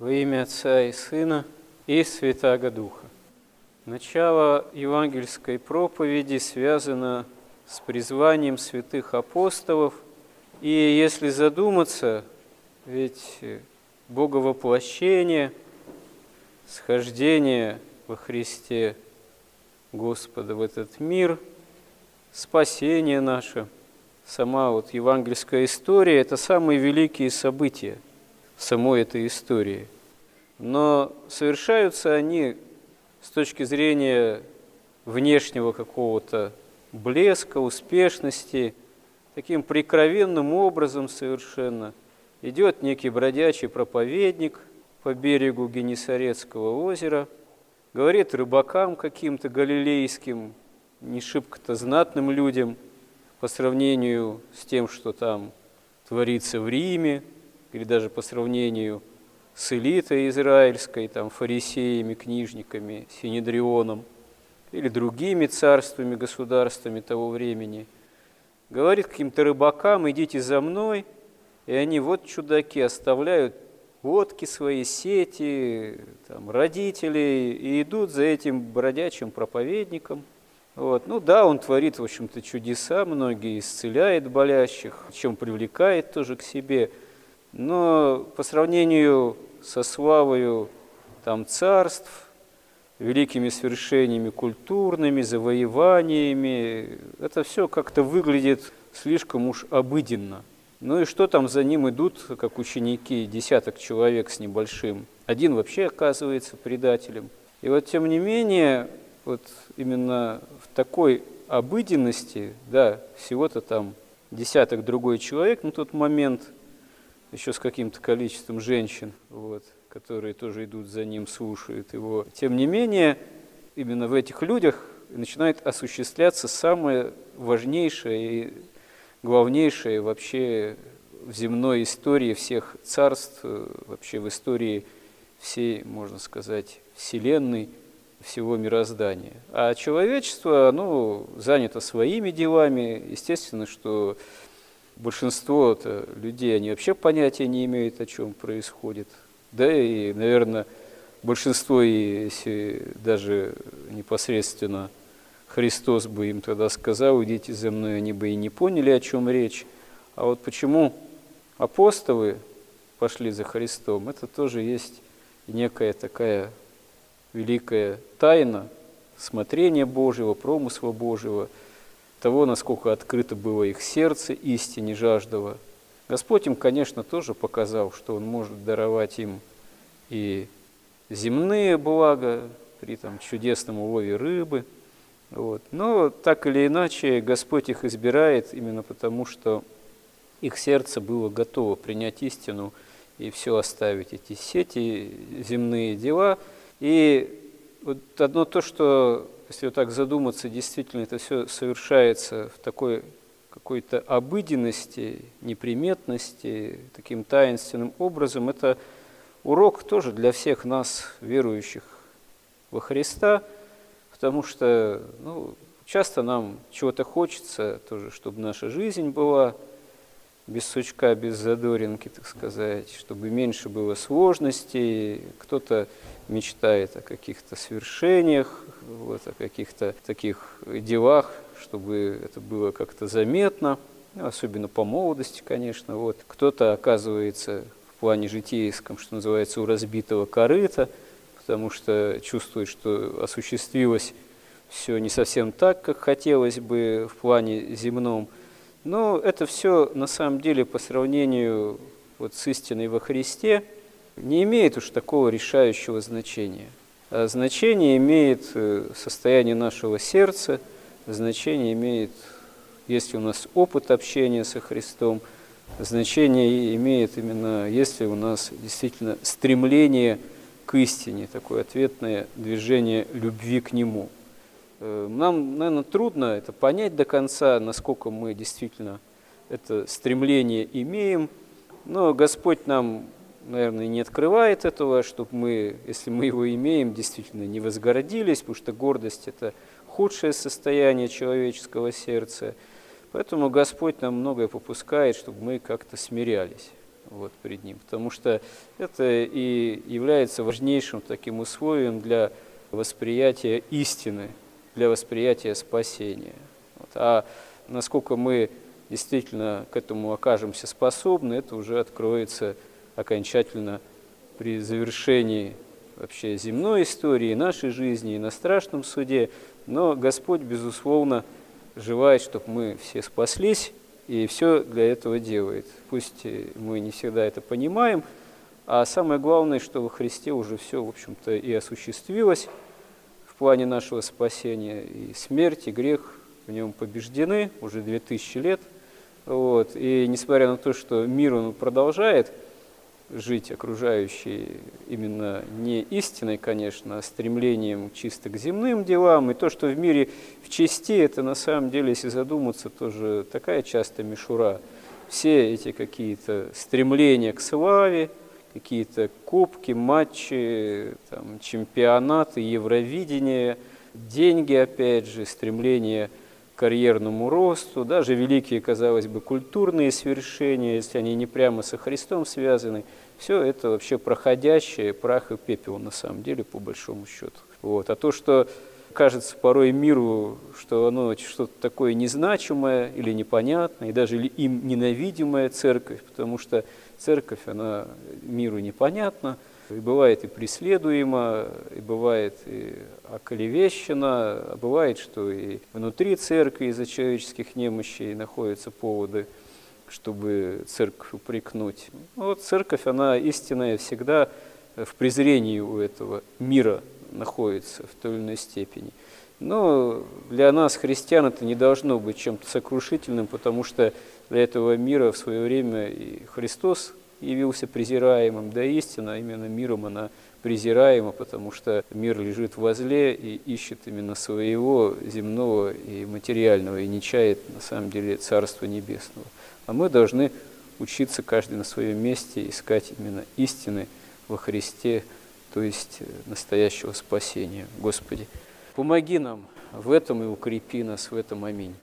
Во имя Отца и Сына и Святаго Духа. Начало евангельской проповеди связано с призванием святых апостолов. И если задуматься, ведь Боговоплощение, схождение во Христе Господа в этот мир, спасение наше, сама вот евангельская история – это самые великие события – самой этой истории. Но совершаются они с точки зрения внешнего какого-то блеска, успешности, таким прикровенным образом совершенно. Идет некий бродячий проповедник по берегу Генесарецкого озера, говорит рыбакам каким-то галилейским, не шибко-то знатным людям по сравнению с тем, что там творится в Риме, или даже по сравнению с элитой израильской, там, фарисеями, книжниками, синедрионом или другими царствами, государствами того времени, говорит каким-то рыбакам, идите за мной, и они вот чудаки оставляют водки свои, сети, там, родителей, и идут за этим бродячим проповедником. Вот. Ну да, он творит, в общем-то, чудеса, многие исцеляет болящих, чем привлекает тоже к себе – но по сравнению со славою там царств, великими свершениями культурными, завоеваниями, это все как-то выглядит слишком уж обыденно. Ну и что там за ним идут, как ученики, десяток человек с небольшим. Один вообще оказывается предателем. И вот тем не менее, вот именно в такой обыденности, да, всего-то там десяток другой человек на тот момент – еще с каким-то количеством женщин, вот, которые тоже идут за ним, слушают его. Тем не менее, именно в этих людях начинает осуществляться самое важнейшее и главнейшее вообще в земной истории всех царств, вообще в истории всей, можно сказать, Вселенной, всего мироздания. А человечество, оно занято своими делами. Естественно, что большинство -то людей, они вообще понятия не имеют, о чем происходит. Да и, наверное, большинство, если даже непосредственно Христос бы им тогда сказал, идите за мной, они бы и не поняли, о чем речь. А вот почему апостолы пошли за Христом, это тоже есть некая такая великая тайна смотрения Божьего, промысла Божьего – того, насколько открыто было их сердце истине жаждого. Господь им, конечно, тоже показал, что Он может даровать им и земные блага при там, чудесном улове рыбы. Вот. Но так или иначе Господь их избирает именно потому, что их сердце было готово принять истину и все оставить, эти сети, земные дела. И вот одно то, что если вот так задуматься, действительно это все совершается в такой какой-то обыденности, неприметности, таким таинственным образом, это урок тоже для всех нас, верующих во Христа, потому что ну, часто нам чего-то хочется тоже, чтобы наша жизнь была без сучка, без задоринки, так сказать, чтобы меньше было сложностей. Кто-то мечтает о каких-то свершениях, вот, о каких-то таких делах, чтобы это было как-то заметно, ну, особенно по молодости, конечно. Вот. Кто-то оказывается в плане житейском, что называется, у разбитого корыта, потому что чувствует, что осуществилось все не совсем так, как хотелось бы в плане земном – но это все на самом деле по сравнению вот с истиной во Христе не имеет уж такого решающего значения. А значение имеет э, состояние нашего сердца, значение имеет, если у нас опыт общения со Христом, значение имеет именно, если у нас действительно стремление к истине, такое ответное движение любви к Нему – нам, наверное, трудно это понять до конца, насколько мы действительно это стремление имеем, но Господь нам, наверное, не открывает этого, чтобы мы, если мы его имеем, действительно не возгордились, потому что гордость – это худшее состояние человеческого сердца. Поэтому Господь нам многое попускает, чтобы мы как-то смирялись. вот, пред Ним, потому что это и является важнейшим таким условием для восприятия истины, для восприятия спасения. Вот. А насколько мы действительно к этому окажемся способны, это уже откроется окончательно при завершении вообще земной истории, нашей жизни и на страшном суде. Но Господь, безусловно, желает, чтобы мы все спаслись, и все для этого делает. Пусть мы не всегда это понимаем, а самое главное, что во Христе уже все, в общем-то, и осуществилось плане нашего спасения. И смерть, и грех в нем побеждены уже две тысячи лет. Вот. И несмотря на то, что мир он продолжает жить окружающий именно не истиной, конечно, а стремлением чисто к земным делам. И то, что в мире в части, это на самом деле, если задуматься, тоже такая часто мишура. Все эти какие-то стремления к славе, какие-то кубки, матчи, там, чемпионаты, Евровидение, деньги, опять же, стремление к карьерному росту, даже великие, казалось бы, культурные свершения, если они не прямо со Христом связаны, все это вообще проходящее, прах и пепел на самом деле, по большому счету. Вот. А то, что кажется порой миру, что оно что-то такое незначимое или непонятное, и даже им ненавидимая церковь, потому что церковь, она миру непонятна, и бывает и преследуема, и бывает и околевещена, а бывает, что и внутри церкви из-за человеческих немощей находятся поводы, чтобы церковь упрекнуть. Ну, вот церковь, она истинная всегда в презрении у этого мира находится в той или иной степени. Но для нас, христиан, это не должно быть чем-то сокрушительным, потому что для этого мира в свое время и Христос явился презираемым, да истина именно миром она презираема, потому что мир лежит возле и ищет именно своего земного и материального, и не чает на самом деле Царства Небесного. А мы должны учиться каждый на своем месте искать именно истины во Христе, то есть э, настоящего спасения. Господи, помоги нам в этом и укрепи нас в этом. Аминь.